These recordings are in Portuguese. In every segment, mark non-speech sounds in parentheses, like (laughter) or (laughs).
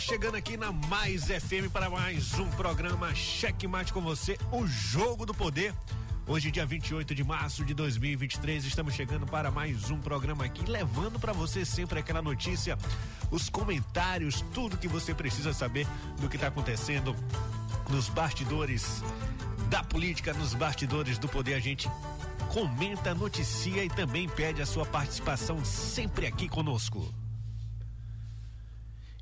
Chegando aqui na Mais FM para mais um programa Cheque Mate com você, o Jogo do Poder. Hoje, dia 28 de março de 2023, estamos chegando para mais um programa aqui, levando para você sempre aquela notícia, os comentários, tudo que você precisa saber do que está acontecendo nos bastidores da política, nos bastidores do poder. A gente comenta, noticia e também pede a sua participação sempre aqui conosco.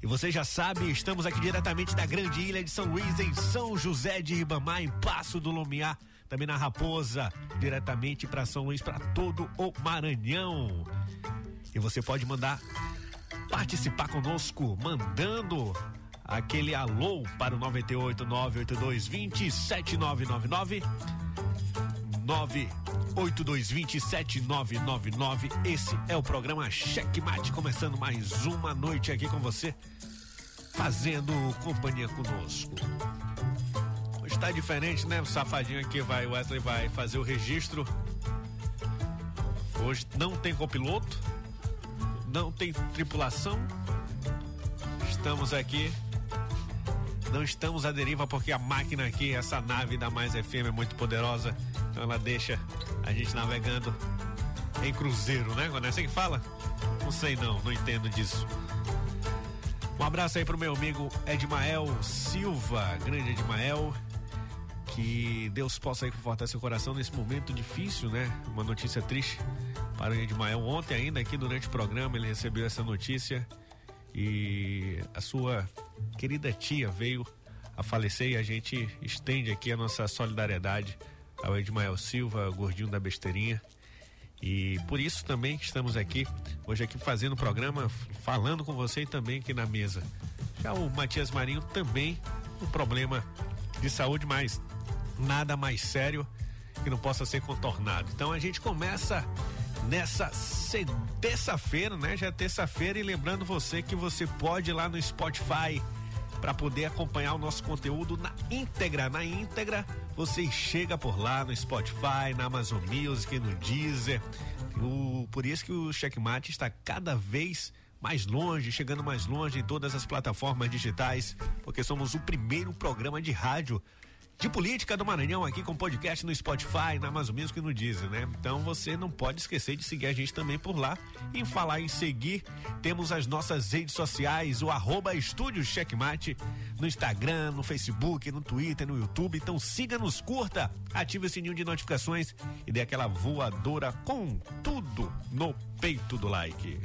E você já sabe, estamos aqui diretamente da grande ilha de São Luís, em São José de Ribamar, em Passo do Lumiar, também na Raposa, diretamente para São Luís, para todo o Maranhão. E você pode mandar participar conosco, mandando aquele alô para o 98 982 20 7999 98220 7999. Esse é o programa Cheque Mate, começando mais uma noite aqui com você fazendo companhia conosco. Hoje tá diferente, né? O safadinho aqui vai, o Wesley vai fazer o registro. Hoje não tem copiloto, não tem tripulação. Estamos aqui. Não estamos à deriva porque a máquina aqui, essa nave da Mais FM é muito poderosa. Então ela deixa a gente navegando em cruzeiro, né? Quando é assim que fala? Não sei não, não entendo disso. Um abraço aí pro meu amigo Edmael Silva, grande Edmael. Que Deus possa aí confortar seu coração nesse momento difícil, né? Uma notícia triste para o Edmael. Ontem ainda aqui durante o programa ele recebeu essa notícia e a sua querida tia veio a falecer e a gente estende aqui a nossa solidariedade ao Edmael Silva, gordinho da besteirinha. E por isso também que estamos aqui, hoje aqui fazendo o programa, falando com você e também aqui na mesa. Já o Matias Marinho também um problema de saúde, mas nada mais sério que não possa ser contornado. Então a gente começa nessa terça-feira, né? Já é terça-feira e lembrando você que você pode ir lá no Spotify para poder acompanhar o nosso conteúdo na íntegra. Na íntegra, você chega por lá no Spotify, na Amazon Music, no Deezer. O, por isso que o Checkmate está cada vez mais longe, chegando mais longe em todas as plataformas digitais, porque somos o primeiro programa de rádio de política do Maranhão aqui com podcast no Spotify, na Amazon Music e no Deezer, né? Então você não pode esquecer de seguir a gente também por lá. E falar em seguir, temos as nossas redes sociais, o arroba Estúdio Checkmate, no Instagram, no Facebook, no Twitter, no YouTube. Então siga-nos, curta, ative o sininho de notificações e dê aquela voadora com tudo no peito do like.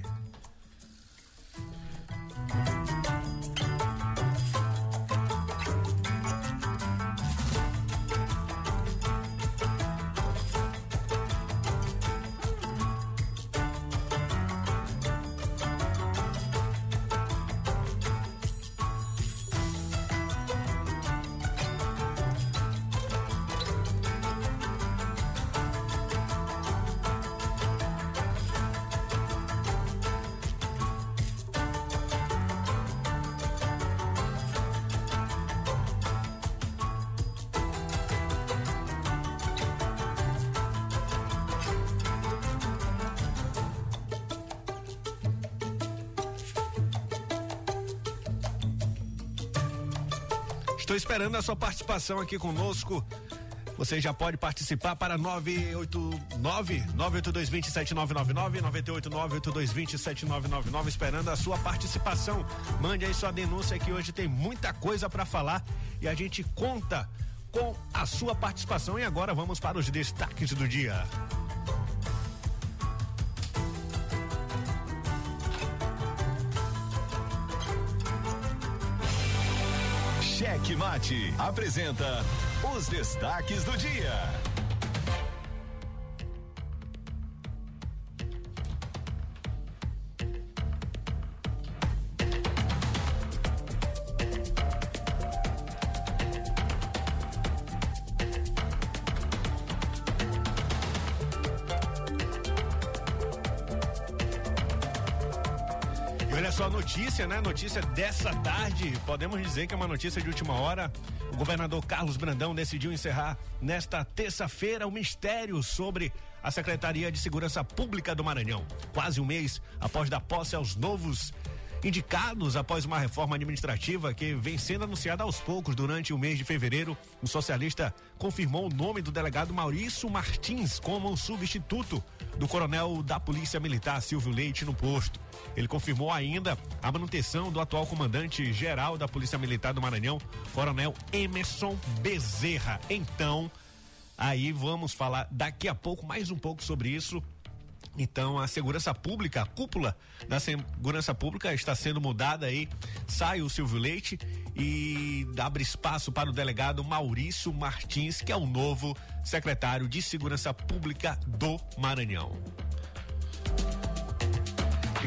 Estou esperando a sua participação aqui conosco. Você já pode participar para 989 982279999 98982279999 esperando a sua participação. Mande aí sua denúncia que hoje tem muita coisa para falar e a gente conta com a sua participação e agora vamos para os destaques do dia. Cheque Mate apresenta os destaques do dia. Só notícia, né? Notícia dessa tarde. Podemos dizer que é uma notícia de última hora. O governador Carlos Brandão decidiu encerrar nesta terça-feira o mistério sobre a Secretaria de Segurança Pública do Maranhão. Quase um mês após dar posse aos novos indicados após uma reforma administrativa que vem sendo anunciada aos poucos durante o mês de fevereiro. O socialista confirmou o nome do delegado Maurício Martins como substituto do coronel da Polícia Militar Silvio Leite no posto. Ele confirmou ainda a manutenção do atual comandante geral da Polícia Militar do Maranhão, Coronel Emerson Bezerra. Então, aí vamos falar daqui a pouco mais um pouco sobre isso então a segurança pública, a cúpula da segurança pública está sendo mudada aí. Sai o Silvio Leite e abre espaço para o delegado Maurício Martins, que é o novo secretário de Segurança Pública do Maranhão.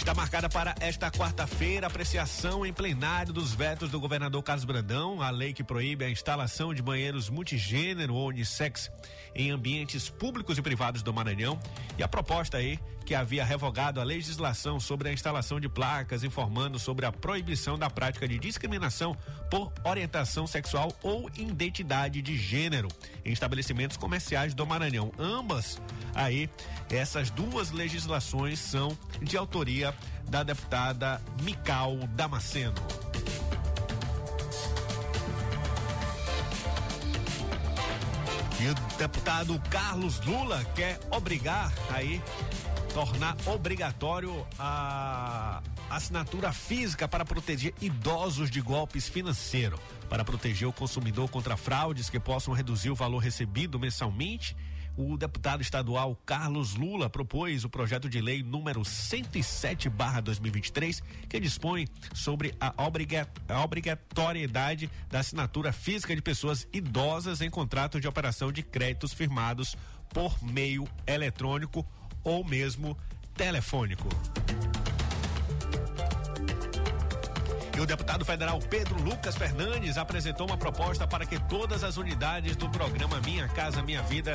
Está marcada para esta quarta-feira apreciação em plenário dos vetos do governador Carlos Brandão, a lei que proíbe a instalação de banheiros multigênero ou unissex em ambientes públicos e privados do Maranhão. E a proposta aí que havia revogado a legislação sobre a instalação de placas informando sobre a proibição da prática de discriminação por orientação sexual ou identidade de gênero. Em estabelecimentos comerciais do Maranhão. Ambas aí essas duas legislações são de autoria da deputada Mical Damasceno. E o deputado Carlos Lula quer obrigar aí tornar obrigatório a assinatura física para proteger idosos de golpes financeiros, para proteger o consumidor contra fraudes que possam reduzir o valor recebido mensalmente o deputado estadual Carlos Lula propôs o projeto de lei número 107/2023, que dispõe sobre a, obrigatoriedade da assinatura física de pessoas idosas em contratos de operação de créditos firmados por meio eletrônico ou mesmo telefônico. E o deputado federal Pedro Lucas Fernandes apresentou uma proposta para que todas as unidades do programa Minha Casa Minha Vida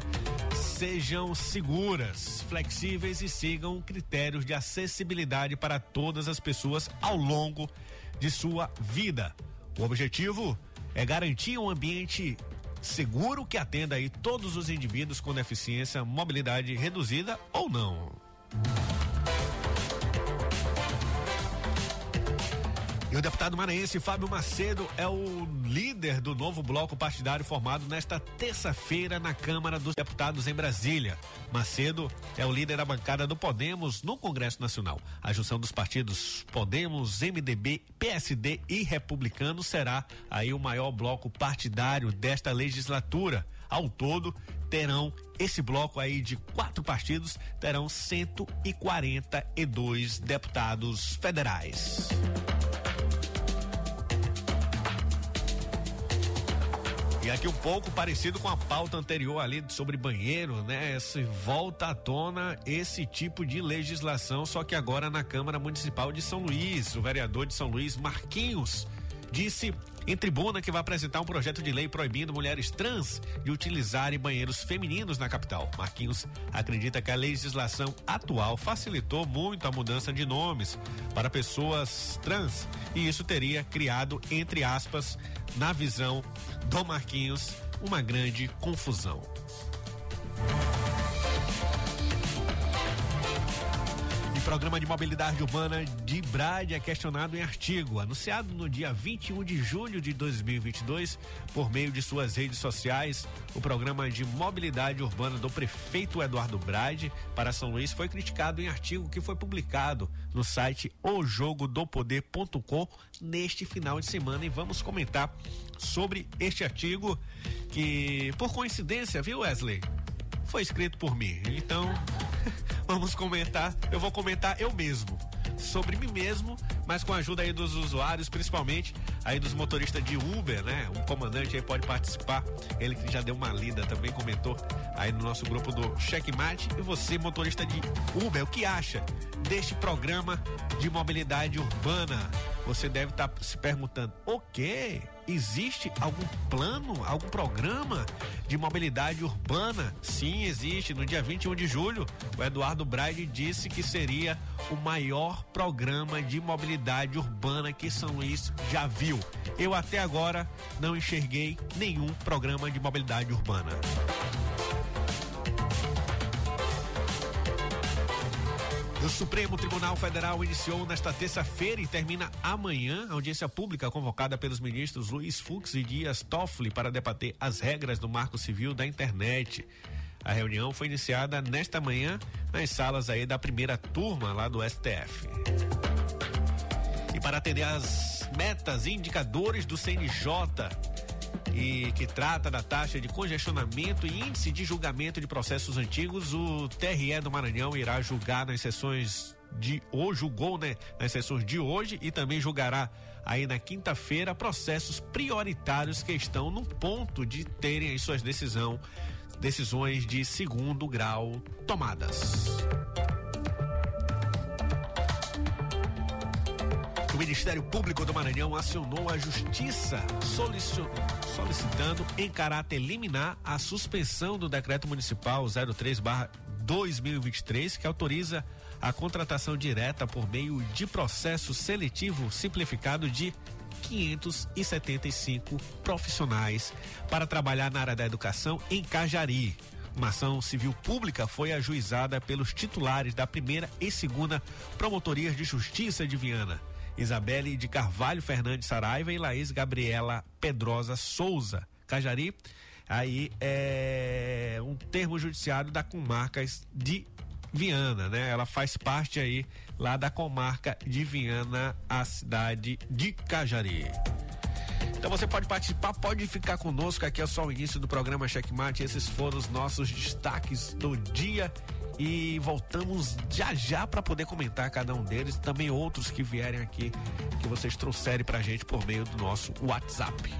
sejam seguras, flexíveis e sigam critérios de acessibilidade para todas as pessoas ao longo de sua vida. O objetivo é garantir um ambiente seguro que atenda aí todos os indivíduos com deficiência, mobilidade reduzida ou não. E o deputado maranhense Fábio Macedo é o líder do novo bloco partidário formado nesta terça-feira na Câmara dos Deputados em Brasília. Macedo é o líder da bancada do Podemos no Congresso Nacional. A junção dos partidos Podemos, MDB, PSD e Republicano será aí o maior bloco partidário desta legislatura. Ao todo, terão esse bloco aí de quatro partidos terão 142 deputados federais. E aqui um pouco parecido com a pauta anterior ali sobre banheiro, né? Se volta à tona esse tipo de legislação, só que agora na Câmara Municipal de São Luís. O vereador de São Luís, Marquinhos, disse em tribuna que vai apresentar um projeto de lei proibindo mulheres trans de utilizarem banheiros femininos na capital. Marquinhos acredita que a legislação atual facilitou muito a mudança de nomes para pessoas trans e isso teria criado, entre aspas, na visão do Marquinhos, uma grande confusão. Programa de mobilidade urbana de Brade é questionado em artigo, anunciado no dia 21 de julho de 2022 por meio de suas redes sociais. O programa de mobilidade urbana do prefeito Eduardo Brade para São Luís foi criticado em artigo que foi publicado no site ojogodopoder.com neste final de semana e vamos comentar sobre este artigo que, por coincidência, viu, Wesley? Foi escrito por mim. Então, (laughs) vamos comentar. Eu vou comentar eu mesmo sobre mim mesmo, mas com a ajuda aí dos usuários, principalmente aí dos motoristas de Uber, né? Um comandante aí pode participar, ele que já deu uma lida também comentou aí no nosso grupo do Checkmate. E você, motorista de Uber, o que acha deste programa de mobilidade urbana? Você deve estar tá se perguntando: o quê? Existe algum plano, algum programa de mobilidade urbana? Sim, existe. No dia 21 de julho, o Eduardo Braide disse que seria o maior programa de mobilidade urbana que São Luís já viu. Eu até agora não enxerguei nenhum programa de mobilidade urbana. O Supremo Tribunal Federal iniciou nesta terça-feira e termina amanhã a audiência pública convocada pelos ministros Luiz Fux e Dias Toffoli para debater as regras do Marco Civil da Internet. A reunião foi iniciada nesta manhã nas salas aí da primeira turma lá do STF. E para atender às metas e indicadores do CNJ, e que trata da taxa de congestionamento e índice de julgamento de processos antigos, o TRE do Maranhão irá julgar nas sessões de hoje, julgou, né, nas sessões de hoje e também julgará aí na quinta-feira processos prioritários que estão no ponto de terem as suas decisão, decisões de segundo grau tomadas. O Ministério Público do Maranhão acionou a Justiça solicitando em caráter liminar a suspensão do decreto municipal 03/2023 que autoriza a contratação direta por meio de processo seletivo simplificado de 575 profissionais para trabalhar na área da educação em Cajari. Uma ação civil pública foi ajuizada pelos titulares da primeira e segunda promotorias de justiça de Viana. Isabelle de Carvalho Fernandes Saraiva e Laís Gabriela Pedrosa Souza. Cajari, aí é um termo judiciário da comarca de Viana, né? Ela faz parte aí lá da comarca de Viana, a cidade de Cajari. Então você pode participar, pode ficar conosco. Aqui é só o início do programa Checkmate. Esses foram os nossos destaques do dia e voltamos já já para poder comentar cada um deles, também outros que vierem aqui que vocês trouxerem pra gente por meio do nosso WhatsApp.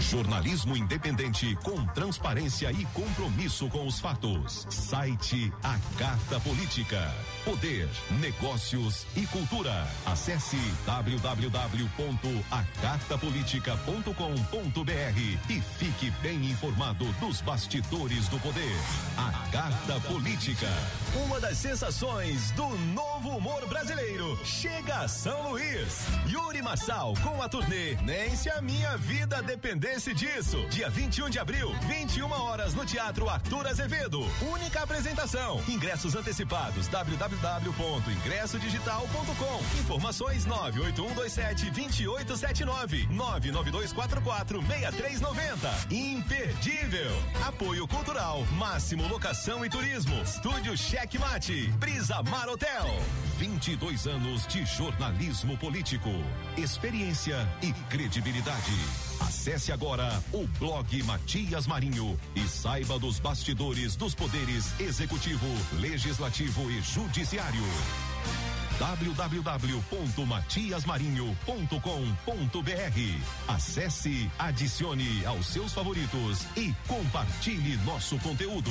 Jornalismo independente com transparência e compromisso com os fatos. Site A Carta Política. Poder, negócios e cultura. Acesse www.acartapolitica.com.br e fique bem informado dos bastidores do poder. A Carta Política. Uma das sensações do novo humor brasileiro chega a São Luís. Yuri Marçal com a turnê Nem se a minha vida dependesse disso. Dia 21 de abril, 21 horas no Teatro Arthur Azevedo. Única apresentação. Ingressos antecipados www www.ingressodigital.com. Informações 98127 2879 99244 6390. Imperdível. Apoio Cultural, Máximo Locação e Turismo, Estúdio Cheque Mate, Brisa Mar Hotel. 22 anos de jornalismo político, experiência e credibilidade. Acesse agora o blog Matias Marinho e saiba dos bastidores dos poderes executivo, legislativo e judiciário www.matiasmarinho.com.br. Acesse, adicione aos seus favoritos e compartilhe nosso conteúdo.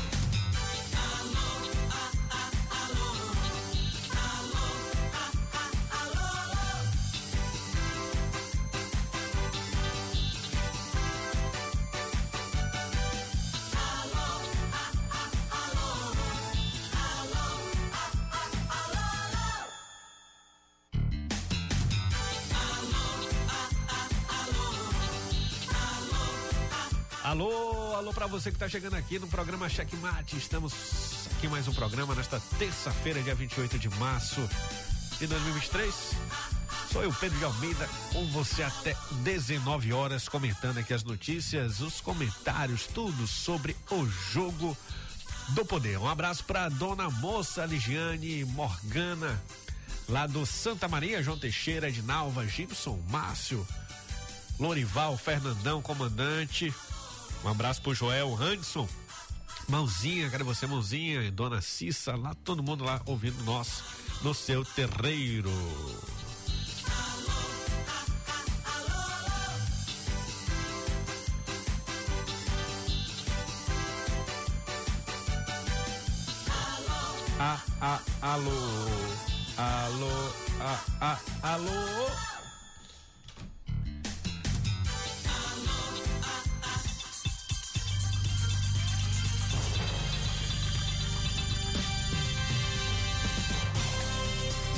Você que está chegando aqui no programa Checkmate. Estamos aqui mais um programa nesta terça-feira, dia 28 de março de 2023. Sou eu, Pedro de Almeida, com você até 19 horas, comentando aqui as notícias, os comentários, tudo sobre o jogo do poder. Um abraço para dona moça Ligiane Morgana, lá do Santa Maria, João Teixeira, Edinalva, Gibson, Márcio, Lorival, Fernandão, comandante. Um abraço pro Joel Hanson. Mãozinha, cadê você, mãozinha? Dona Cissa, lá todo mundo lá ouvindo nós no seu terreiro. Ah, ah, alô, alô, ah, ah, alô.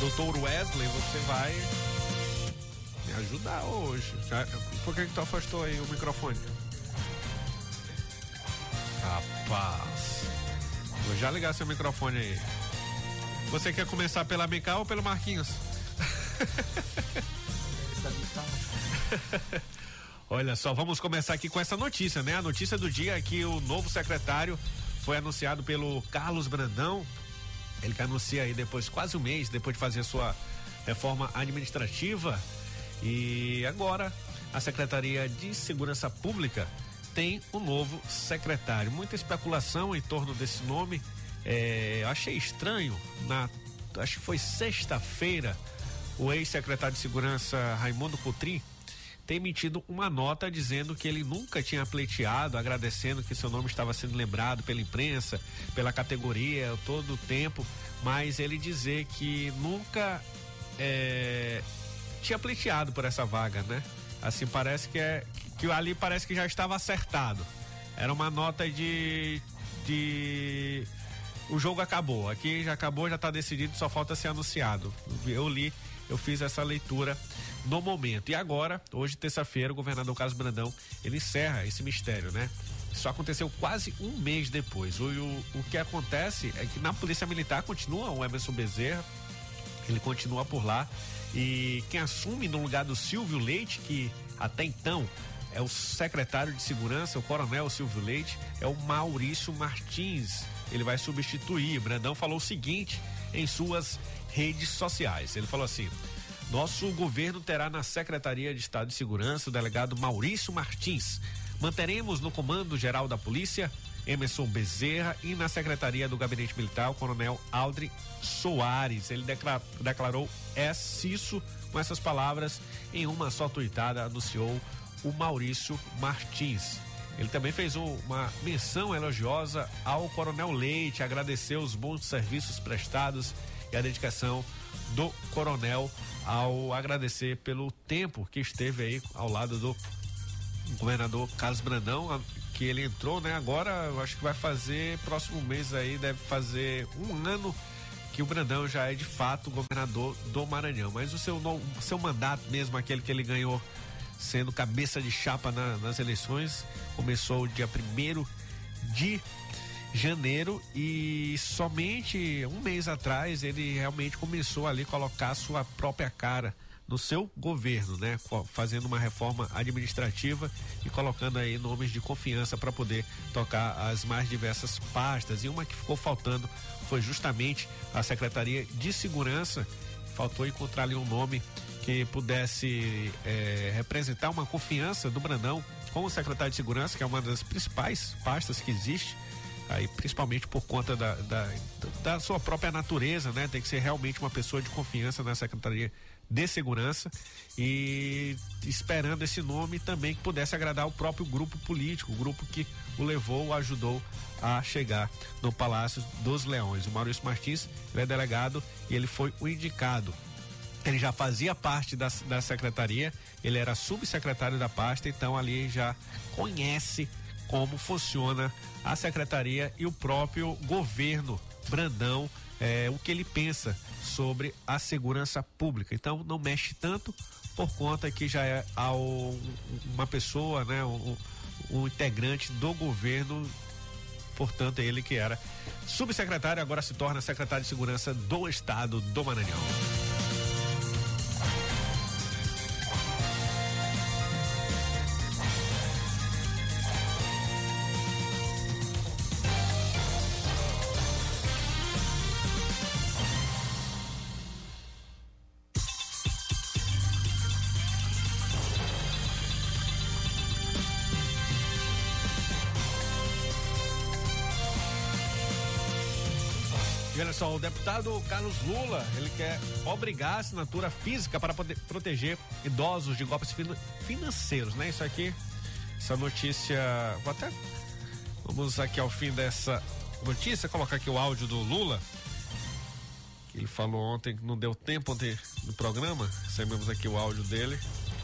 Doutor Wesley, você vai me ajudar hoje. Por que, que tu afastou aí o microfone? Rapaz. Vou já ligar seu microfone aí. Você quer começar pela MK ou pelo Marquinhos? (laughs) Olha só, vamos começar aqui com essa notícia, né? A notícia do dia é que o novo secretário foi anunciado pelo Carlos Brandão, ele que anuncia aí depois, quase um mês, depois de fazer sua reforma administrativa. E agora a Secretaria de Segurança Pública tem um novo secretário. Muita especulação em torno desse nome. É, achei estranho, na, acho que foi sexta-feira, o ex-secretário de Segurança Raimundo Coutrin tem emitido uma nota dizendo que ele nunca tinha pleiteado, agradecendo que seu nome estava sendo lembrado pela imprensa, pela categoria, todo o tempo, mas ele dizer que nunca é, tinha pleiteado por essa vaga, né? Assim, parece que é que ali parece que já estava acertado. Era uma nota de de o jogo acabou. Aqui já acabou, já está decidido, só falta ser anunciado. Eu li, eu fiz essa leitura no momento. E agora, hoje, terça-feira, o governador Carlos Brandão, ele encerra esse mistério, né? Isso aconteceu quase um mês depois. O, o, o que acontece é que na Polícia Militar continua o Emerson Bezerra, ele continua por lá. E quem assume no lugar do Silvio Leite, que até então é o secretário de segurança, o coronel Silvio Leite, é o Maurício Martins. Ele vai substituir. Brandão falou o seguinte em suas redes sociais. Ele falou assim: nosso governo terá na Secretaria de Estado de Segurança o delegado Maurício Martins. Manteremos no Comando Geral da Polícia Emerson Bezerra e na Secretaria do Gabinete Militar o Coronel Aldri Soares. Ele declarou é isso com essas palavras em uma só tuitada anunciou o Maurício Martins. Ele também fez um, uma menção elogiosa ao Coronel Leite, agradeceu os bons serviços prestados e a dedicação do Coronel ao agradecer pelo tempo que esteve aí ao lado do governador Carlos Brandão, que ele entrou, né? Agora eu acho que vai fazer, próximo mês aí, deve fazer um ano que o Brandão já é de fato governador do Maranhão. Mas o seu, o seu mandato mesmo, aquele que ele ganhou sendo cabeça de chapa na, nas eleições, começou dia primeiro de janeiro e somente um mês atrás ele realmente começou ali colocar sua própria cara no seu governo, né? Fazendo uma reforma administrativa e colocando aí nomes de confiança para poder tocar as mais diversas pastas. E uma que ficou faltando foi justamente a Secretaria de Segurança. Faltou encontrar ali um nome que pudesse é, representar uma confiança do Brandão com o secretário de Segurança, que é uma das principais pastas que existe aí principalmente por conta da, da, da, sua própria natureza, né? Tem que ser realmente uma pessoa de confiança na Secretaria de Segurança e esperando esse nome também que pudesse agradar o próprio grupo político, o grupo que o levou, o ajudou a chegar no Palácio dos Leões. O Maurício Martins ele é delegado e ele foi o indicado. Ele já fazia parte da, da secretaria, ele era subsecretário da pasta, então ali já conhece como funciona a secretaria e o próprio governo Brandão, é, o que ele pensa sobre a segurança pública. Então não mexe tanto por conta que já é ao, uma pessoa, né, um, um integrante do governo, portanto, ele que era subsecretário, agora se torna secretário de Segurança do Estado do Maranhão. Deputado Carlos Lula, ele quer obrigar a assinatura física para poder proteger idosos de golpes financeiros, né? Isso aqui, essa notícia, vou até, vamos aqui ao fim dessa notícia, colocar aqui o áudio do Lula, que ele falou ontem que não deu tempo ontem no programa, recebemos aqui o áudio dele,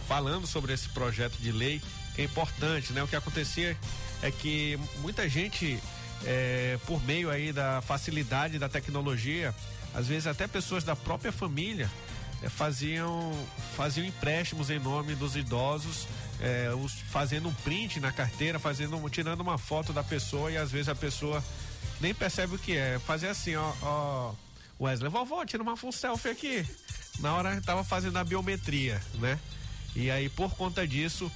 falando sobre esse projeto de lei, que é importante, né? O que acontecia é que muita gente é, por meio aí da facilidade da tecnologia, às vezes até pessoas da própria família é, faziam, faziam empréstimos em nome dos idosos, é, os, fazendo um print na carteira, fazendo, tirando uma foto da pessoa e às vezes a pessoa nem percebe o que é. Fazer assim, ó, ó Wesley, vovó, tira uma full selfie aqui. Na hora estava fazendo a biometria, né? E aí, por conta disso,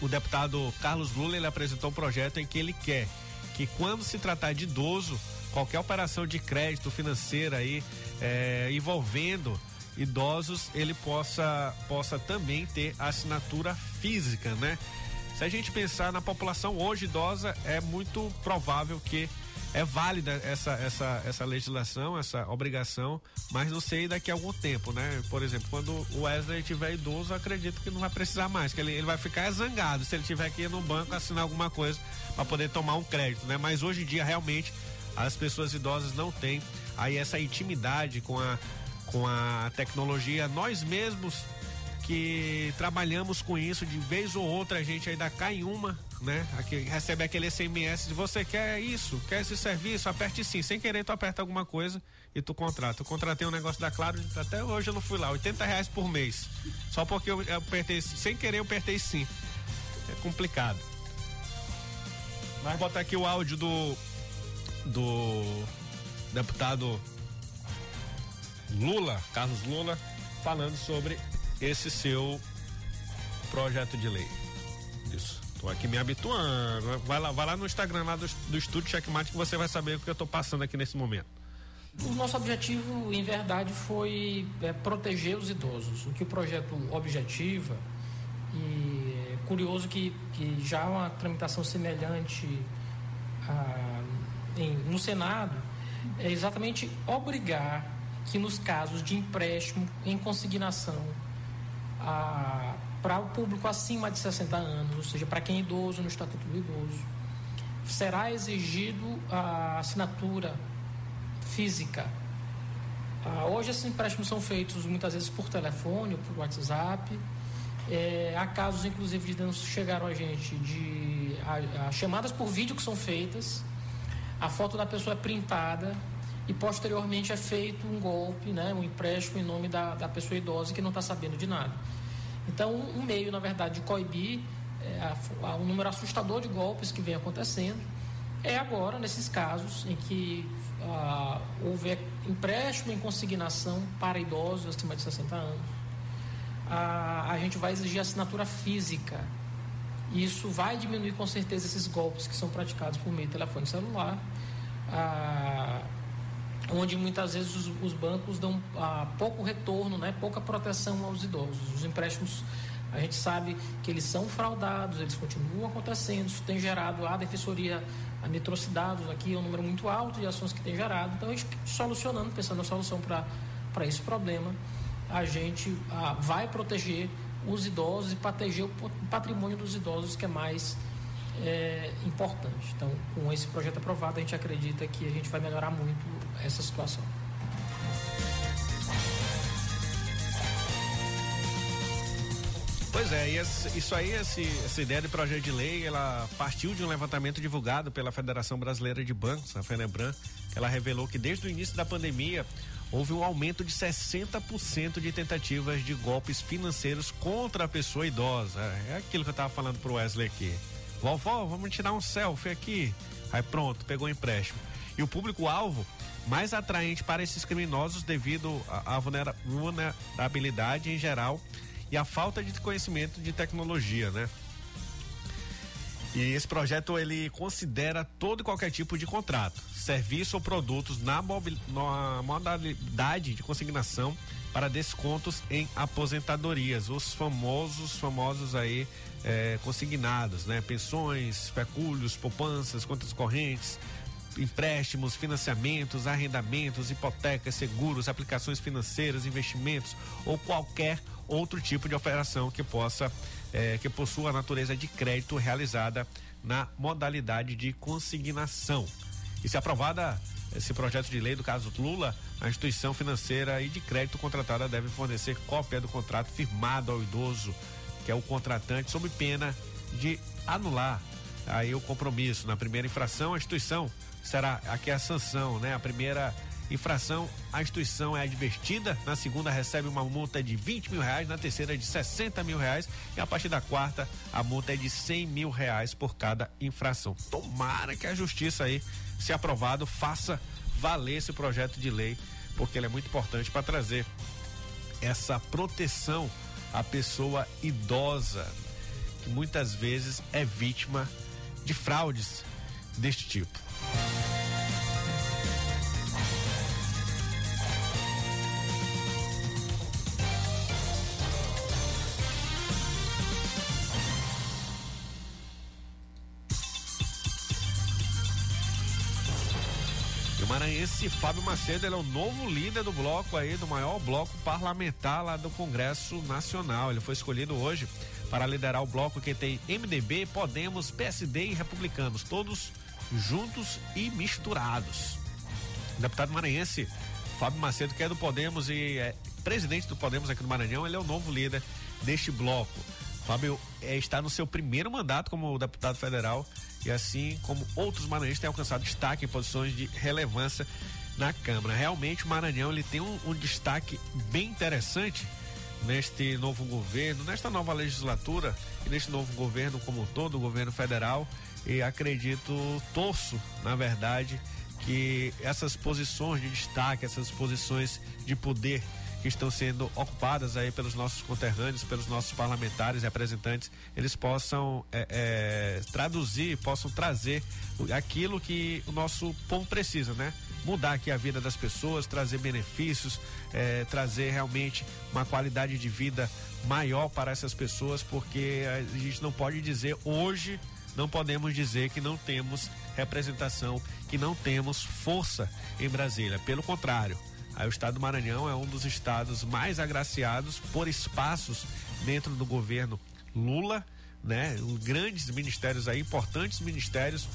o deputado Carlos Lula ele apresentou um projeto em que ele quer que quando se tratar de idoso, qualquer operação de crédito financeira aí é, envolvendo idosos, ele possa, possa também ter assinatura física, né? Se a gente pensar na população hoje idosa, é muito provável que é válida essa, essa, essa legislação, essa obrigação, mas não sei daqui a algum tempo, né? Por exemplo, quando o Wesley tiver idoso, acredito que não vai precisar mais, que ele, ele vai ficar zangado se ele tiver que ir no banco assinar alguma coisa para poder tomar um crédito, né? Mas hoje em dia, realmente, as pessoas idosas não têm aí essa intimidade com a, com a tecnologia. Nós mesmos que trabalhamos com isso, de vez ou outra a gente ainda cai em uma, né? Aqui, recebe aquele SMS de você quer isso, quer esse serviço, aperte sim. Sem querer, tu aperta alguma coisa e tu contrata. Eu contratei um negócio da Claro, até hoje eu não fui lá, 80 reais por mês. Só porque eu, apertei, sem querer eu apertei sim. É complicado. Mas botar aqui o áudio do do deputado Lula, Carlos Lula, falando sobre esse seu projeto de lei. Isso. Tô aqui me habituando. Vai lá, vai lá no Instagram lá do, do Estúdio Checkmate que você vai saber o que eu tô passando aqui nesse momento. O nosso objetivo, em verdade, foi é, proteger os idosos. O que o projeto objetiva, e é curioso que, que já uma tramitação semelhante a, em, no Senado, é exatamente obrigar que nos casos de empréstimo em consignação para o público acima de 60 anos, ou seja, para quem é idoso no Estatuto do Idoso, será exigido a assinatura física. Ah, hoje esses empréstimos são feitos muitas vezes por telefone ou por WhatsApp. É, há casos, inclusive, de denúncias chegaram a gente de a, a chamadas por vídeo que são feitas, a foto da pessoa é printada e posteriormente é feito um golpe, né, um empréstimo em nome da, da pessoa idosa que não está sabendo de nada. Então, um meio, na verdade, de coibir é, a, um número assustador de golpes que vem acontecendo é agora, nesses casos em que houver empréstimo em consignação para idosos acima de 60 anos, a, a gente vai exigir assinatura física. Isso vai diminuir com certeza esses golpes que são praticados por meio de telefone celular. Ah, onde muitas vezes os, os bancos dão ah, pouco retorno, né, pouca proteção aos idosos. Os empréstimos, a gente sabe que eles são fraudados, eles continuam acontecendo, isso tem gerado a defensoria anitrocidados aqui, é um número muito alto de ações que tem gerado. Então, a gente solucionando, pensando na solução para esse problema, a gente ah, vai proteger os idosos e proteger o patrimônio dos idosos, que é mais é, importante. Então, com esse projeto aprovado, a gente acredita que a gente vai melhorar muito essa situação. Pois é, e isso aí, esse, essa ideia de projeto de lei, ela partiu de um levantamento divulgado pela Federação Brasileira de Bancos, a FENEBRAN, ela revelou que desde o início da pandemia houve um aumento de 60% de tentativas de golpes financeiros contra a pessoa idosa. É aquilo que eu estava falando pro Wesley aqui. Vovó, vamos tirar um selfie aqui. Aí pronto, pegou o empréstimo. E o público-alvo mais atraente para esses criminosos devido à vulnerabilidade em geral e a falta de conhecimento de tecnologia, né? E esse projeto ele considera todo e qualquer tipo de contrato, serviço ou produtos na, na modalidade de consignação para descontos em aposentadorias, os famosos, famosos aí é, consignados, né? Pensões, pecúlios, poupanças, contas correntes, empréstimos, financiamentos, arrendamentos, hipotecas, seguros, aplicações financeiras, investimentos ou qualquer outro tipo de operação que possa é, que possua a natureza de crédito realizada na modalidade de consignação. E se aprovada esse projeto de lei do caso Lula, a instituição financeira e de crédito contratada deve fornecer cópia do contrato firmado ao idoso, que é o contratante, sob pena de anular aí o compromisso. Na primeira infração, a instituição será aqui a sanção, né? A primeira infração, a instituição é advertida, na segunda recebe uma multa de 20 mil reais, na terceira de 60 mil reais e a partir da quarta a multa é de 100 mil reais por cada infração. Tomara que a justiça aí, se aprovado, faça valer esse projeto de lei, porque ele é muito importante para trazer essa proteção à pessoa idosa, que muitas vezes é vítima de fraudes deste tipo. Maranhense Fábio Macedo, ele é o novo líder do bloco aí, do maior bloco parlamentar lá do Congresso Nacional. Ele foi escolhido hoje para liderar o bloco que tem MDB, Podemos, PSD e Republicanos, todos juntos e misturados. O deputado maranhense Fábio Macedo, que é do Podemos e é presidente do Podemos aqui do Maranhão, ele é o novo líder deste bloco. Fábio é, está no seu primeiro mandato como deputado federal e assim como outros maranhenses têm alcançado destaque em posições de relevância na Câmara. Realmente o Maranhão ele tem um, um destaque bem interessante neste novo governo, nesta nova legislatura e neste novo governo como todo, o governo federal. E acredito, torço, na verdade, que essas posições de destaque, essas posições de poder que estão sendo ocupadas aí pelos nossos conterrâneos, pelos nossos parlamentares, representantes, eles possam é, é, traduzir, possam trazer aquilo que o nosso povo precisa, né? Mudar aqui a vida das pessoas, trazer benefícios, é, trazer realmente uma qualidade de vida maior para essas pessoas, porque a gente não pode dizer hoje, não podemos dizer que não temos representação, que não temos força em Brasília. Pelo contrário, Aí o estado do Maranhão é um dos estados mais agraciados por espaços dentro do governo Lula, né? Grandes ministérios aí, importantes ministérios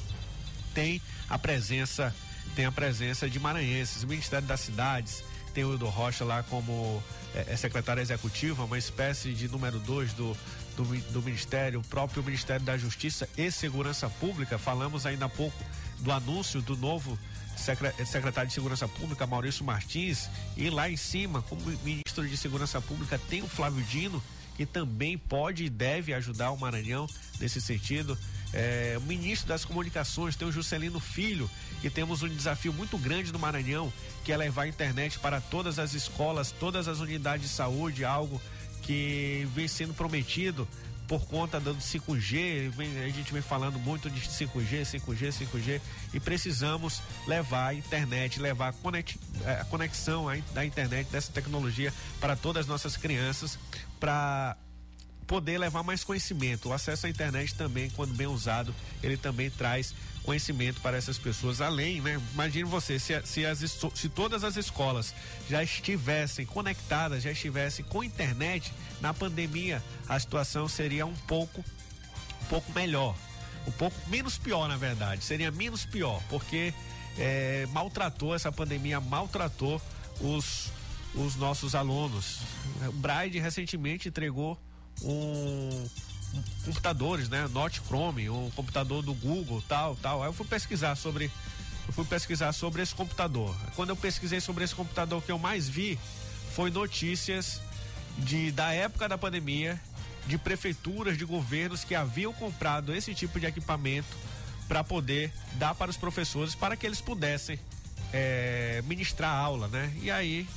tem a presença, tem a presença de maranhenses, o Ministério das Cidades, tem o Edo Rocha lá como é, é secretário executivo, uma espécie de número dois do, do, do, Ministério, o próprio Ministério da Justiça e Segurança Pública. Falamos ainda há pouco do anúncio do novo secretário de Segurança Pública, Maurício Martins, e lá em cima, como ministro de Segurança Pública, tem o Flávio Dino, que também pode e deve ajudar o Maranhão nesse sentido. É, o ministro das Comunicações tem o Juscelino Filho, que temos um desafio muito grande no Maranhão, que é levar a internet para todas as escolas, todas as unidades de saúde, algo que vem sendo prometido por conta do 5G, vem, a gente vem falando muito de 5G, 5G, 5G e precisamos levar a internet, levar a é, conexão da internet, dessa tecnologia para todas as nossas crianças, para poder levar mais conhecimento. O acesso à internet também, quando bem usado, ele também traz conhecimento para essas pessoas. Além, né? Imagine você, se, se, as, se todas as escolas já estivessem conectadas, já estivessem com internet, na pandemia a situação seria um pouco, um pouco melhor. Um pouco menos pior, na verdade. Seria menos pior, porque é, maltratou, essa pandemia maltratou os, os nossos alunos. O Braille recentemente entregou um computadores, né? Note Chrome, um computador do Google, tal, tal. Aí eu fui pesquisar sobre eu fui pesquisar sobre esse computador. Quando eu pesquisei sobre esse computador, o que eu mais vi foi notícias de da época da pandemia de prefeituras, de governos que haviam comprado esse tipo de equipamento para poder dar para os professores para que eles pudessem é, ministrar aula, né? E aí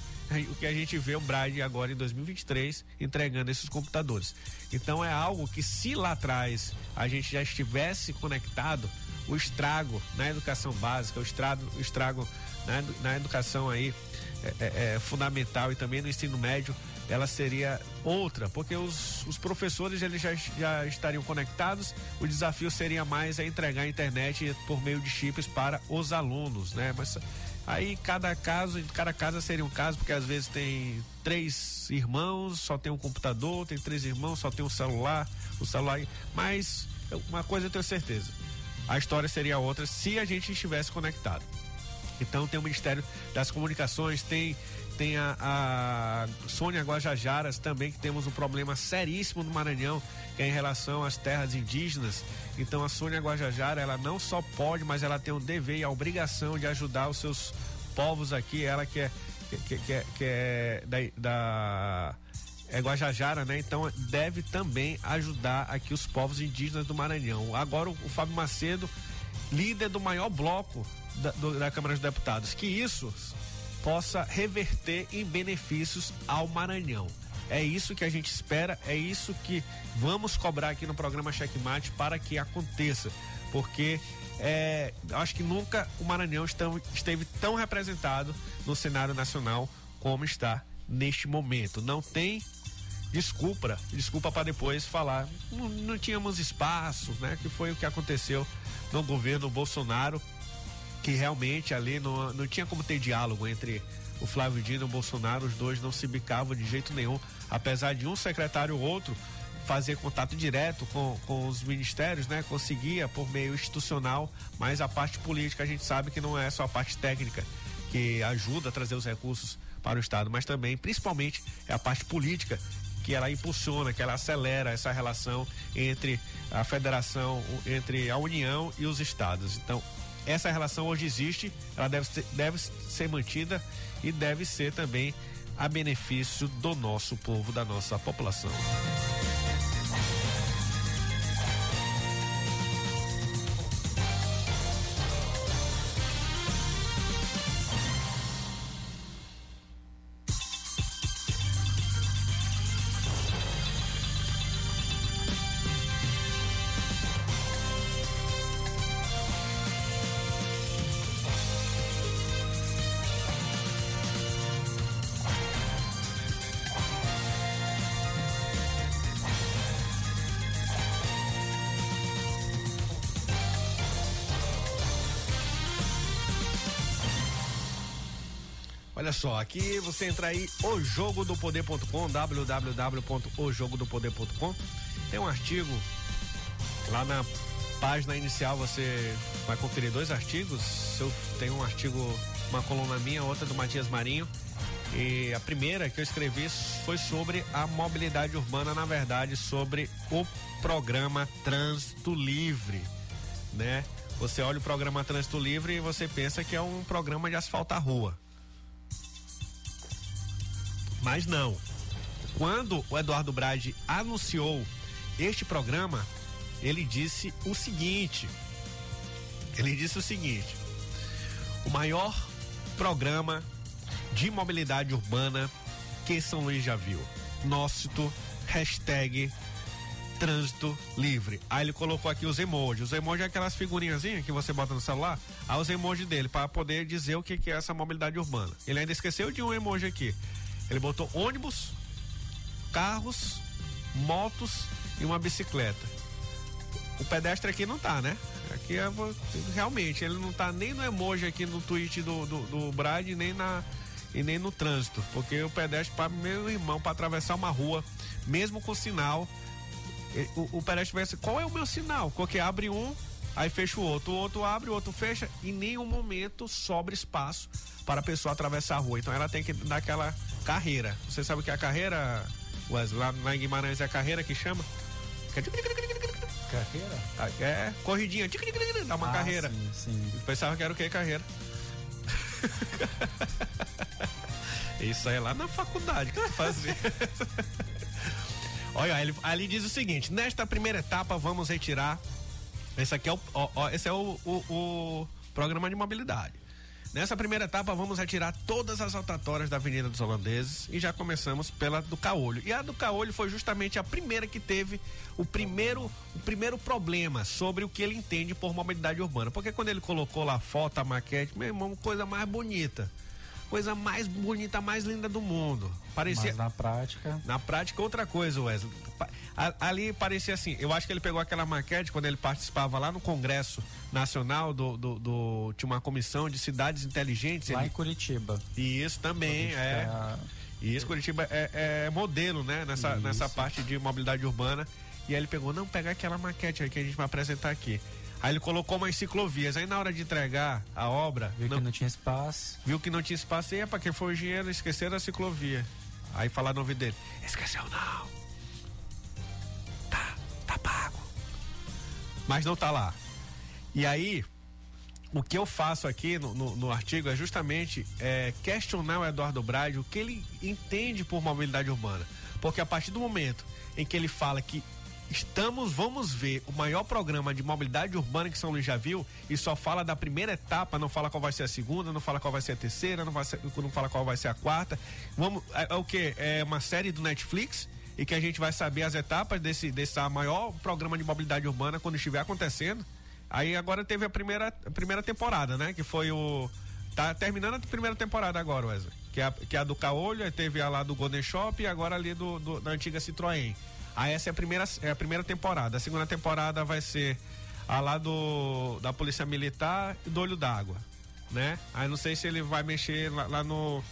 o que a gente vê o Braille agora em 2023 entregando esses computadores. Então é algo que se lá atrás a gente já estivesse conectado, o estrago na educação básica, o estrago, o estrago na, na educação aí é, é, é, fundamental e também no ensino médio, ela seria outra, porque os, os professores eles já, já estariam conectados, o desafio seria mais a entregar a internet por meio de chips para os alunos, né? Mas Aí cada caso, cada casa seria um caso, porque às vezes tem três irmãos, só tem um computador, tem três irmãos, só tem um celular, o celular. Mas uma coisa eu tenho certeza. A história seria outra se a gente estivesse conectado. Então tem o Ministério das Comunicações, tem tem a, a Sônia Guajajaras também, que temos um problema seríssimo no Maranhão, que é em relação às terras indígenas. Então a Sônia Guajajara, ela não só pode, mas ela tem o dever e a obrigação de ajudar os seus povos aqui, ela que é, que, que, que é da, da é Guajajara, né? Então deve também ajudar aqui os povos indígenas do Maranhão. Agora o, o Fábio Macedo, líder do maior bloco da, do, da Câmara dos Deputados, que isso possa reverter em benefícios ao Maranhão. É isso que a gente espera, é isso que vamos cobrar aqui no programa Checkmate para que aconteça, porque é, acho que nunca o Maranhão esteve tão representado no cenário nacional como está neste momento. Não tem desculpa, desculpa para depois falar, não, não tínhamos espaço, né? Que foi o que aconteceu no governo Bolsonaro que realmente ali não, não tinha como ter diálogo entre o Flávio Dino e o Bolsonaro, os dois não se bicavam de jeito nenhum, apesar de um secretário ou outro fazer contato direto com, com os ministérios, né? Conseguia por meio institucional, mas a parte política a gente sabe que não é só a parte técnica que ajuda a trazer os recursos para o Estado, mas também, principalmente, é a parte política que ela impulsiona, que ela acelera essa relação entre a federação, entre a União e os estados. Então, essa relação hoje existe, ela deve ser, deve ser mantida e deve ser também a benefício do nosso povo, da nossa população. Olha só, aqui você entra aí o jogo do poder.com, www.ojogodopoder.com. Tem um artigo lá na página inicial você vai conferir dois artigos. Eu tenho um artigo, uma coluna minha, outra do Matias Marinho. E a primeira que eu escrevi foi sobre a mobilidade urbana, na verdade, sobre o programa Trânsito Livre, né? Você olha o programa Trânsito Livre e você pensa que é um programa de asfaltar rua. Mas não. Quando o Eduardo Brade anunciou este programa, ele disse o seguinte: ele disse o seguinte: o maior programa de mobilidade urbana que São Luís já viu. Nócito, hashtag trânsito livre. Aí ele colocou aqui os emojis. Os emojis é aquelas figurinhas que você bota no celular. Aí os emojis dele, para poder dizer o que, que é essa mobilidade urbana. Ele ainda esqueceu de um emoji aqui. Ele botou ônibus, carros, motos e uma bicicleta. O pedestre aqui não tá, né? Aqui é, realmente, ele não tá nem no emoji aqui no tweet do, do, do Brad, nem na e nem no trânsito, porque o pedestre para meu irmão para atravessar uma rua, mesmo com sinal, o, o pedestre vai assim, qual é o meu sinal? Porque abre um, aí fecha o outro, o outro abre, o outro fecha, e em nenhum momento sobra espaço para a pessoa atravessar a rua. Então ela tem que dar aquela carreira. Você sabe o que é a carreira? Lá, lá em Guimarães é a carreira que chama? Carreira? Ah, é, corridinha. Dá uma ah, carreira. Sim, sim. pensava que era o que? Carreira. (laughs) Isso aí é lá na faculdade que tu fazia. (laughs) Olha, ele, ali diz o seguinte: nesta primeira etapa vamos retirar. Esse aqui é o, ó, esse é o, o, o programa de mobilidade. Nessa primeira etapa, vamos retirar todas as rotatórias da Avenida dos Holandeses e já começamos pela do Caolho. E a do Caolho foi justamente a primeira que teve o primeiro, o primeiro problema sobre o que ele entende por mobilidade urbana. Porque quando ele colocou lá a foto, a maquete, meu irmão, coisa mais bonita coisa mais bonita, mais linda do mundo. Parecia. Mas na prática. Na prática, outra coisa, Wesley. Ali parecia assim. Eu acho que ele pegou aquela maquete quando ele participava lá no Congresso Nacional do. do, do tinha uma comissão de cidades inteligentes. Lá ele... em Curitiba. E isso também Curitiba é. E isso, Curitiba é, é modelo, né? Nessa, nessa parte de mobilidade urbana. E aí ele pegou, não, pegar aquela maquete aí que a gente vai apresentar aqui. Aí ele colocou umas ciclovias. Aí na hora de entregar a obra. Viu não, que não tinha espaço. Viu que não tinha espaço e é para quem foi o engenheiro esquecer a ciclovia. Aí falaram no ouvido dele: Esqueceu não. Tá, tá pago. Mas não tá lá. E aí, o que eu faço aqui no, no, no artigo é justamente é, questionar o Eduardo Brade o que ele entende por mobilidade urbana. Porque a partir do momento em que ele fala que Estamos, vamos ver o maior programa de mobilidade urbana que São Luís já viu e só fala da primeira etapa, não fala qual vai ser a segunda, não fala qual vai ser a terceira, não, vai ser, não fala qual vai ser a quarta. Vamos, é, é o que? É uma série do Netflix e que a gente vai saber as etapas desse, desse maior programa de mobilidade urbana quando estiver acontecendo. Aí agora teve a primeira, a primeira temporada, né? Que foi o. Tá terminando a primeira temporada agora, Wesley. Que é a, que é a do Caolho, teve a lá do Golden Shop e agora ali do, do da antiga Citroën. Aí essa é a primeira, é a primeira temporada. A segunda temporada vai ser a lá do, da Polícia Militar e do Olho d'Água, né? Aí não sei se ele vai mexer lá, lá no,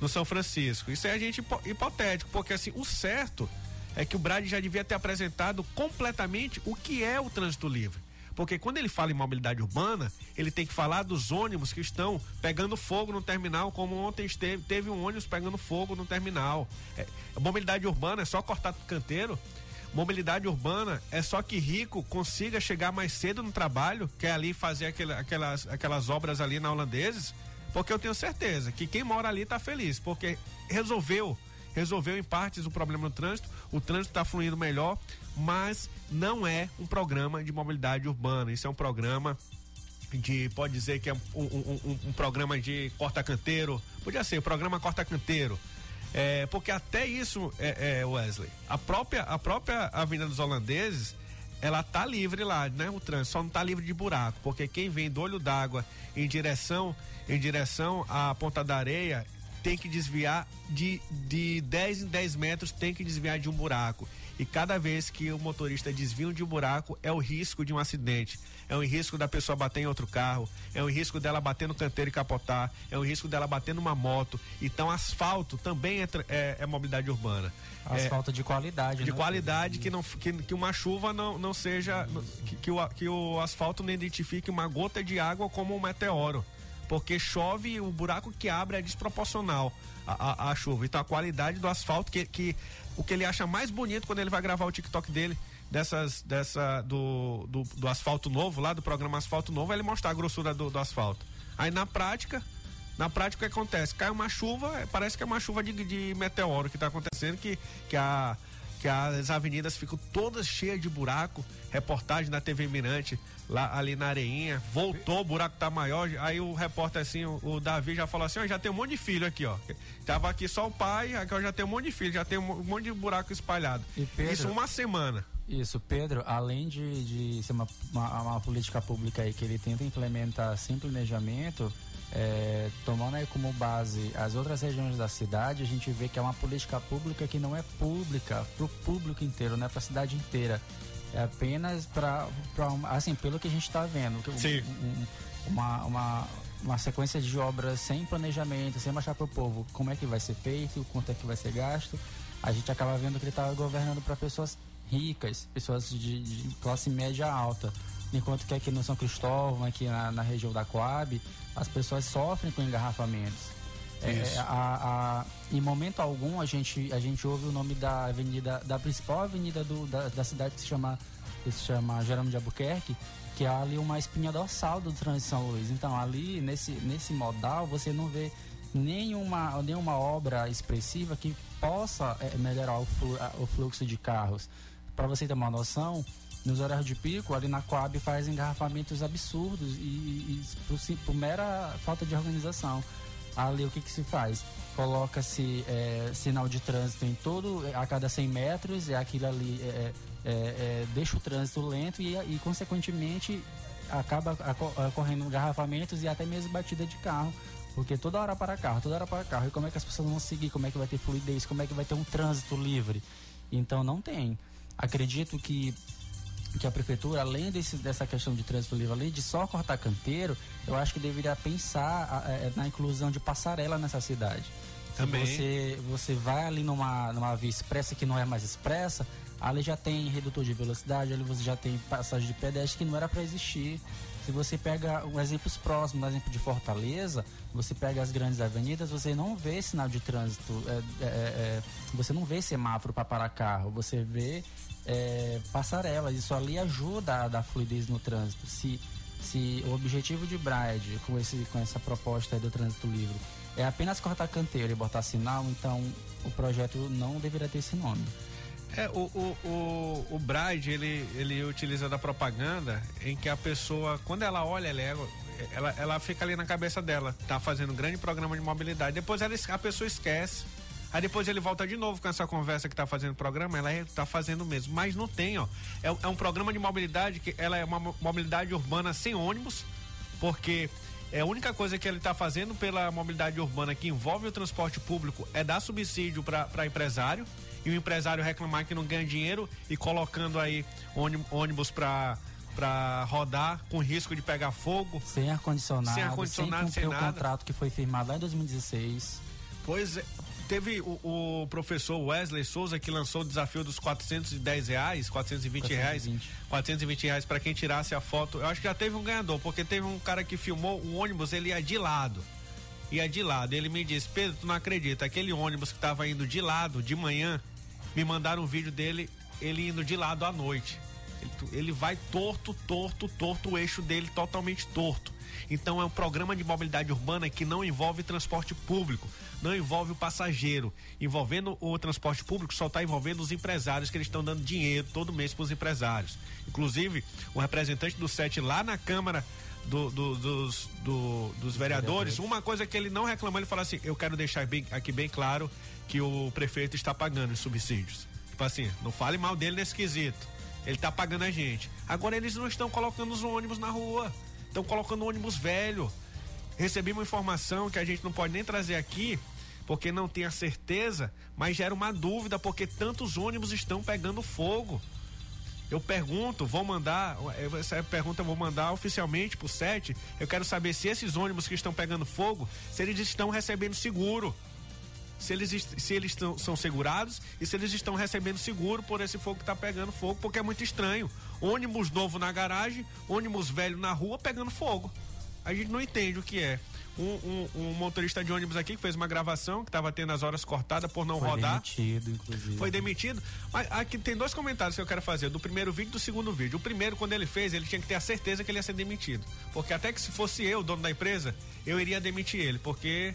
no São Francisco. Isso é a gente hipotético, porque assim, o certo é que o Brad já devia ter apresentado completamente o que é o trânsito livre. Porque quando ele fala em mobilidade urbana, ele tem que falar dos ônibus que estão pegando fogo no terminal, como ontem esteve, teve um ônibus pegando fogo no terminal. É, mobilidade urbana é só cortar canteiro. Mobilidade urbana é só que rico consiga chegar mais cedo no trabalho, que é ali fazer aquelas, aquelas obras ali na holandeses, porque eu tenho certeza que quem mora ali está feliz, porque resolveu resolveu em partes o problema no trânsito, o trânsito está fluindo melhor, mas não é um programa de mobilidade urbana. Isso é um programa de, pode dizer que é um, um, um, um programa de corta-canteiro, podia ser, programa corta-canteiro. É, porque até isso, é, é, Wesley, a própria, a própria Avenida dos Holandeses, ela tá livre lá, né? O trânsito só não tá livre de buraco, porque quem vem do olho d'água em direção em direção à Ponta da Areia tem que desviar de, de 10 em 10 metros, tem que desviar de um buraco. E cada vez que o motorista desvia de um buraco, é o risco de um acidente. É o risco da pessoa bater em outro carro, é o risco dela bater no canteiro e capotar, é o risco dela bater numa moto. Então, asfalto também é, é, é mobilidade urbana. Asfalto é, de qualidade, De né? qualidade, que, não, que, que uma chuva não, não seja. Que, que, o, que o asfalto não identifique uma gota de água como um meteoro porque chove o buraco que abre é desproporcional à, chuva. Então a qualidade do asfalto, que, que o que ele acha mais bonito quando ele vai gravar o TikTok dele, dessas, dessa, do, do, do asfalto novo, lá do programa Asfalto Novo, é ele mostrar a grossura do, do asfalto. Aí na prática, na prática o que acontece? Cai uma chuva, é, parece que é uma chuva de, de meteoro que está acontecendo, que, que a que as avenidas ficam todas cheias de buraco. Reportagem da TV Mirante, lá ali na areinha. Voltou, o buraco tá maior. Aí o repórter, assim, o, o Davi já falou assim: ó, já tem um monte de filho aqui, ó. Tava aqui só o pai, agora já tem um monte de filho, já tem um monte de buraco espalhado. Pedro, Isso uma semana. Isso, Pedro, além de, de ser uma, uma, uma política pública aí que ele tenta implementar sem planejamento é, tomando aí como base as outras regiões da cidade, a gente vê que é uma política pública que não é pública para o público inteiro, não é para a cidade inteira. É apenas para, assim, pelo que a gente está vendo, Sim. Um, uma, uma, uma sequência de obras sem planejamento, sem mostrar para o povo como é que vai ser feito, quanto é que vai ser gasto, a gente acaba vendo que ele está governando para pessoas ricas, pessoas de, de classe média alta enquanto que aqui no São Cristóvão, aqui na, na região da Coab, as pessoas sofrem com engarrafamentos. É, é, a, a, em momento algum a gente, a gente ouve o nome da avenida, da principal avenida do, da, da cidade que se chama, que se chama Jerônimo de Albuquerque, que é ali uma espinha dorsal do trânsito São Luís. Então ali nesse, nesse modal você não vê nenhuma, nenhuma obra expressiva que possa é, melhorar o, flu, o fluxo de carros. Para você ter uma noção, nos horários de pico, ali na Coab faz engarrafamentos absurdos e, e, e por, por, mera falta de organização. Ali o que, que se faz? Coloca-se é, sinal de trânsito em todo, a cada 100 metros, e aquilo ali é, é, é, deixa o trânsito lento e, e consequentemente acaba ocorrendo engarrafamentos e até mesmo batida de carro. Porque toda hora para carro, toda hora para carro. E como é que as pessoas vão seguir? Como é que vai ter fluidez? Como é que vai ter um trânsito livre? Então não tem. Acredito que que a prefeitura, além desse, dessa questão de trânsito livre, além de só cortar canteiro, eu acho que deveria pensar é, na inclusão de passarela nessa cidade. Também. você, você vai ali numa, numa via expressa que não é mais expressa, ali já tem redutor de velocidade, ali você já tem passagem de pedestre que não era para existir. Se você pega um exemplos próximos, um exemplo de Fortaleza, você pega as grandes avenidas, você não vê sinal de trânsito, é, é, é, você não vê semáforo para parar carro, você vê é, passarelas. Isso ali ajuda a dar fluidez no trânsito. Se, se o objetivo de Bride com, esse, com essa proposta do trânsito livre é apenas cortar canteiro e botar sinal, então o projeto não deveria ter esse nome. É, o, o, o, o Bride, ele, ele utiliza da propaganda em que a pessoa, quando ela olha, ela, é, ela, ela fica ali na cabeça dela, tá fazendo um grande programa de mobilidade. Depois ela, a pessoa esquece. Aí depois ele volta de novo com essa conversa que tá fazendo o programa, ela tá fazendo mesmo. Mas não tem, ó. É, é um programa de mobilidade que ela é uma mobilidade urbana sem ônibus, porque é a única coisa que ele está fazendo pela mobilidade urbana que envolve o transporte público é dar subsídio para empresário e o empresário reclamar que não ganha dinheiro e colocando aí ônibus para para rodar com risco de pegar fogo. Sem ar-condicionado, sem, ar -condicionado, sem, sem o contrato que foi firmado lá em 2016. Pois é, teve o, o, professor Wesley Souza que lançou o desafio dos 410 reais, 420, 420. reais, 420 reais para quem tirasse a foto. Eu acho que já teve um ganhador, porque teve um cara que filmou o ônibus, ele ia de lado. Ia de lado. Ele me disse, Pedro, tu não acredita, aquele ônibus que estava indo de lado de manhã, me mandaram um vídeo dele, ele indo de lado à noite. Ele, vai torto, torto, torto, o eixo dele totalmente torto. Então é um programa de mobilidade urbana que não envolve transporte público, não envolve o passageiro. Envolvendo o transporte público só está envolvendo os empresários que eles estão dando dinheiro todo mês para os empresários. Inclusive, o representante do SET lá na Câmara do, do, dos, do, dos vereadores, uma coisa que ele não reclamou, ele falou assim: eu quero deixar bem, aqui bem claro que o prefeito está pagando os subsídios. Tipo assim, não fale mal dele nesse quesito. Ele está pagando a gente. Agora eles não estão colocando os ônibus na rua. Estão colocando ônibus velho. Recebi uma informação que a gente não pode nem trazer aqui, porque não tem a certeza, mas gera uma dúvida porque tantos ônibus estão pegando fogo. Eu pergunto, vou mandar, essa pergunta eu vou mandar oficialmente pro SET. Eu quero saber se esses ônibus que estão pegando fogo, se eles estão recebendo seguro se eles, se eles tão, são segurados e se eles estão recebendo seguro por esse fogo que está pegando fogo, porque é muito estranho. Ônibus novo na garagem, ônibus velho na rua pegando fogo. A gente não entende o que é. Um, um, um, motorista de ônibus aqui que fez uma gravação que estava tendo as horas cortadas por não Foi rodar. Foi demitido, inclusive. Foi demitido. Mas aqui tem dois comentários que eu quero fazer, do primeiro vídeo e do segundo vídeo. O primeiro, quando ele fez, ele tinha que ter a certeza que ele ia ser demitido. Porque até que se fosse eu, dono da empresa, eu iria demitir ele. Porque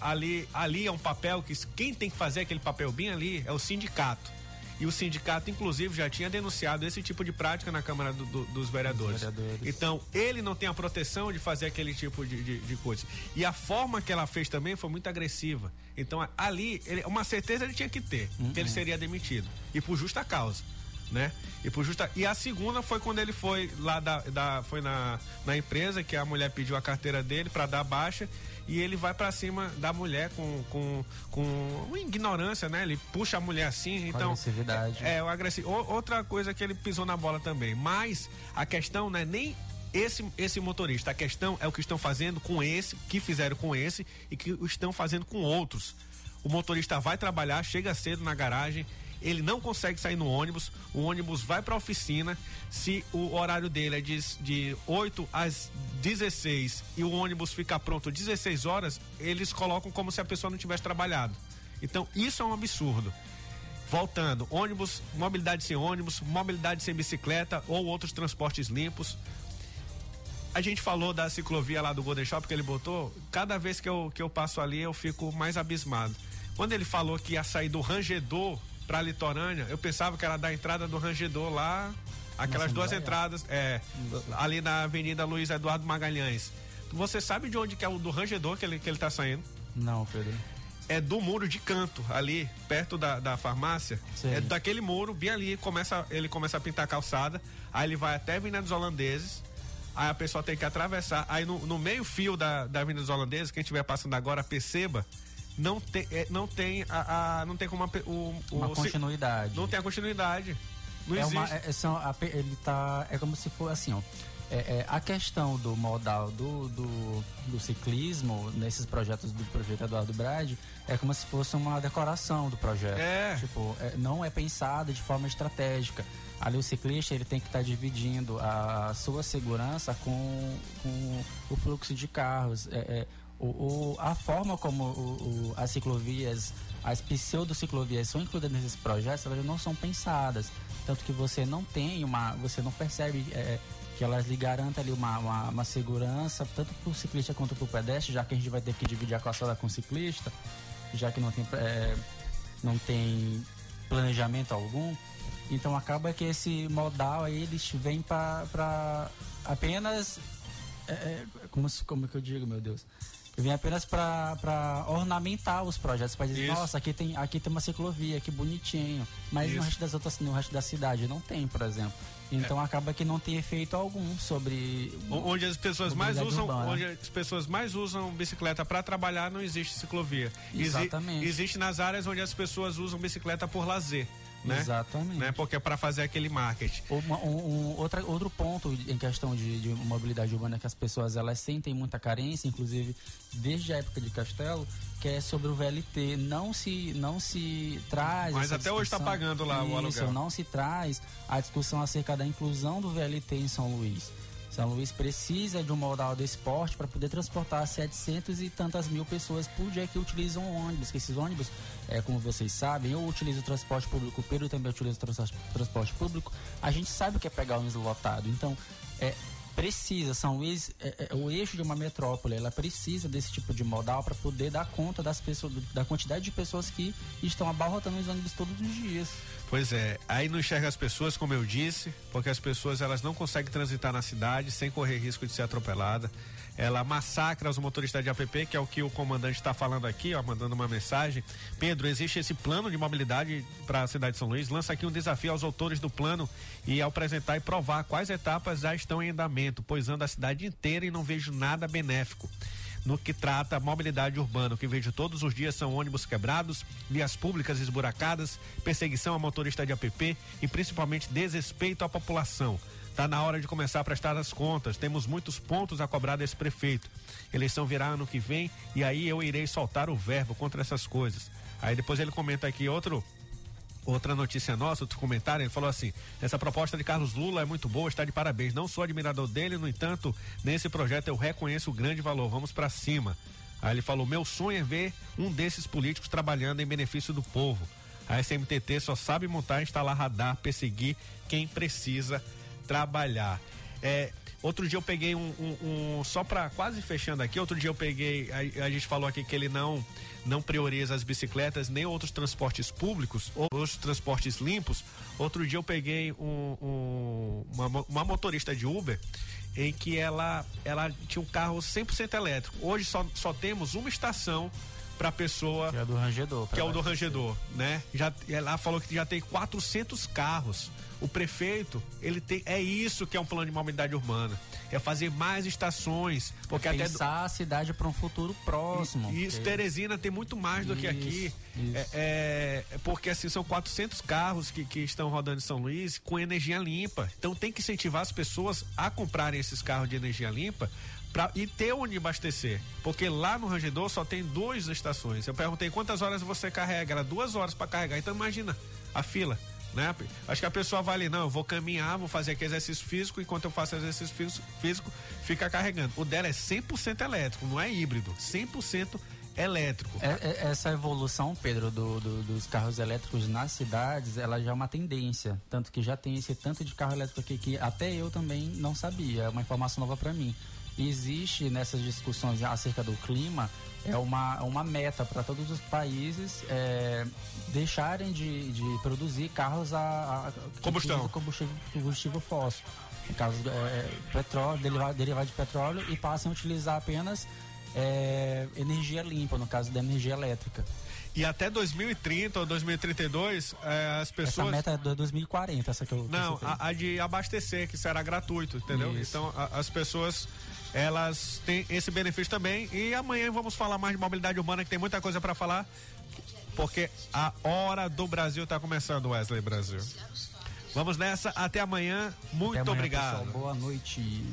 ali, ali é um papel que quem tem que fazer aquele papel bem ali é o sindicato. E o sindicato, inclusive, já tinha denunciado esse tipo de prática na Câmara do, do, dos vereadores. vereadores. Então, ele não tem a proteção de fazer aquele tipo de, de, de, coisa. E a forma que ela fez também foi muito agressiva. Então, ali, ele, uma certeza ele tinha que ter, uhum. que ele uhum. seria demitido. E por justa causa. Né? E por justa e a segunda foi quando ele foi lá da, da foi na, na empresa que a mulher pediu a carteira dele para dar baixa e ele vai para cima da mulher com, com, com ignorância, né? Ele puxa a mulher assim, então. Agressividade. É, é o agressivo. Outra coisa que ele pisou na bola também. Mas a questão não é nem esse, esse motorista. A questão é o que estão fazendo com esse, que fizeram com esse e que estão fazendo com outros. O motorista vai trabalhar, chega cedo na garagem, ele não consegue sair no ônibus, o ônibus vai para a oficina, se o horário dele é de, de 8 às 16 e o ônibus fica pronto 16 horas, eles colocam como se a pessoa não tivesse trabalhado. Então, isso é um absurdo. Voltando, ônibus, mobilidade sem ônibus, mobilidade sem bicicleta ou outros transportes limpos. A gente falou da ciclovia lá do Golden Shop que ele botou. Cada vez que eu, que eu passo ali, eu fico mais abismado Quando ele falou que ia sair do Rangedor pra Litorânea, eu pensava que era da entrada do Rangedor lá, aquelas duas entradas, é, ali na Avenida Luiz Eduardo Magalhães. Você sabe de onde que é o do Rangedor que ele, que ele tá saindo? Não, Pedro. É do muro de canto, ali, perto da, da farmácia. Sei. É daquele muro, bem ali, começa, ele começa a pintar a calçada, aí ele vai até a Avenida dos Holandeses, aí a pessoa tem que atravessar, aí no, no meio fio da, da Avenida dos Holandeses, quem estiver passando agora, perceba, não tem, é, não tem a, a- não tem como a o, o Uma se- continuidade. não tem a continuidade. Não é existe. uma, é, são, a ele tá, é como se fosse assim, ó. É, é, a questão do modal do, do, do ciclismo nesses projetos do prefeito Eduardo Brade é como se fosse uma decoração do projeto. É. Tipo, é, não é pensado de forma estratégica. Ali o ciclista ele tem que estar dividindo a sua segurança com, com o fluxo de carros. O, o- a forma como o- as ciclovias, as pseudo-ciclovias são incluídas nesses projetos, elas não são pensadas. Tanto que você não tem uma. Você não percebe é, que elas lhe garantem ali uma, uma, uma segurança, tanto para o ciclista quanto para o pedestre, já que a gente vai ter que dividir a calçada com o ciclista, já que não tem, é, não tem planejamento algum. Então acaba que esse modal aí eles vêm para apenas. é, é, como, como que eu digo, meu Deus? Vem apenas para ornamentar os projetos, para dizer, Isso. nossa, aqui tem, aqui tem uma ciclovia, que bonitinho. Mas no Isso. resto das outras, no resto da cidade não tem, por exemplo. Então acaba que não tem efeito algum sobre. Onde as pessoas mais usam, urbana. onde as pessoas mais usam bicicleta para trabalhar, não existe ciclovia. Exi- Exatamente. existe nas áreas onde as pessoas usam bicicleta por lazer, né? Exatamente. Né? Porque é para fazer aquele marketing. Uma- um, um- outra, outro ponto em questão de, de mobilidade urbana que as pessoas elas sentem muita carência, inclusive desde a época de Castelo, que é sobre o VLT. Não se, não se traz. Mas até hoje tá discussão- pagando lá o Isso, aluguel. não se traz a discussão acerca da inclusão do VLT em São Luís. São Luís precisa de um modal de esporte para poder transportar 700 e tantas mil pessoas por dia que utilizam ônibus. Que esses ônibus, é, como vocês sabem, eu utilizo o transporte público, o Pedro também utiliza o trans- transporte público. A gente sabe o que é pegar ônibus lotado. Então, é, precisa, São é, é o eixo de uma metrópole, ela precisa desse tipo de modal para poder dar conta das pessoas, da quantidade de pessoas que estão abarrotando os ônibus todos os dias. Pois é, aí não enxerga as pessoas, como eu disse, porque as pessoas elas não conseguem transitar na cidade sem correr risco de ser atropelada. Ela massacra os motoristas de APP, que é o que o comandante está falando aqui, ó, mandando uma mensagem. Pedro, existe esse plano de mobilidade para a cidade de São Luís? Lança aqui um desafio aos autores do plano e ao apresentar e provar quais etapas já estão em andamento, pois anda a cidade inteira e não vejo nada benéfico no que trata a mobilidade urbana. O que vejo todos os dias são ônibus quebrados, vias públicas esburacadas, perseguição a motorista de APP e principalmente desrespeito à população. Está na hora de começar a prestar as contas. Temos muitos pontos a cobrar desse prefeito. Eleição virá ano que vem e aí eu irei soltar o verbo contra essas coisas. Aí depois ele comenta aqui outro Outra notícia nossa, outro comentário, ele falou assim: essa proposta de Carlos Lula é muito boa, está de parabéns. Não sou admirador dele, no entanto, nesse projeto eu reconheço o grande valor. Vamos para cima. Aí ele falou: meu sonho é ver um desses políticos trabalhando em benefício do povo. A SMTT só sabe montar, instalar radar, perseguir quem precisa trabalhar. É, outro dia eu peguei um, um- um- só para quase fechando aqui. Outro dia eu peguei, a, a gente falou aqui que ele não não prioriza as bicicletas nem outros transportes públicos ou outros transportes limpos. Outro dia eu peguei um- um- uma, uma motorista de Uber em que ela ela tinha um carro 100% elétrico. Hoje só, só temos uma estação para pessoa Que é do rangedor. que é o do rangedor, né? Já ela falou que já tem 400 carros. O prefeito, ele tem é isso que é um plano de mobilidade urbana, é fazer mais estações, porque até do- Pensar a cidade para um futuro próximo. isso, porque- Teresina tem muito mais do que aqui. É, isso. é- é porque assim são 400 carros que, que estão rodando em São Luís com energia limpa. Então tem que incentivar as pessoas a comprarem esses carros de energia limpa pra, e ter onde abastecer. Porque lá no Rangedor só tem duas estações. Eu perguntei quantas horas você carrega. Era duas horas para carregar. Então imagina a fila. Né? Acho que a pessoa vai ali, não, eu vou caminhar, vou fazer aqui exercício físico, enquanto eu faço exercício físico, físico fica carregando. O dela é 100% elétrico, não é híbrido, 100% elétrico. É- é- essa evolução, Pedro, do- do- dos carros elétricos nas cidades, ela já é uma tendência. Tanto que já tem esse tanto de carro elétrico aqui que até eu também não sabia. É uma informação nova para mim. Existe nessas discussões acerca do clima é uma, uma meta para todos os países é, deixarem de, de produzir carros a, a combustão combustível, combustível fóssil no caso é, petróleo derivado, derivado de petróleo e passem a utilizar apenas é, energia limpa no caso da energia elétrica e até 2030 ou 2032, é, as pessoas. Essa meta é de 2040, essa que eu. Não, a, a, de abastecer, que será gratuito, entendeu? Isso. Então, a, as pessoas elas têm esse benefício também. E amanhã vamos falar mais de mobilidade urbana, que tem muita coisa para falar, porque a hora do Brasil está começando, Wesley Brasil. Vamos nessa, até amanhã. Muito até amanhã, obrigado. Pessoal, boa noite.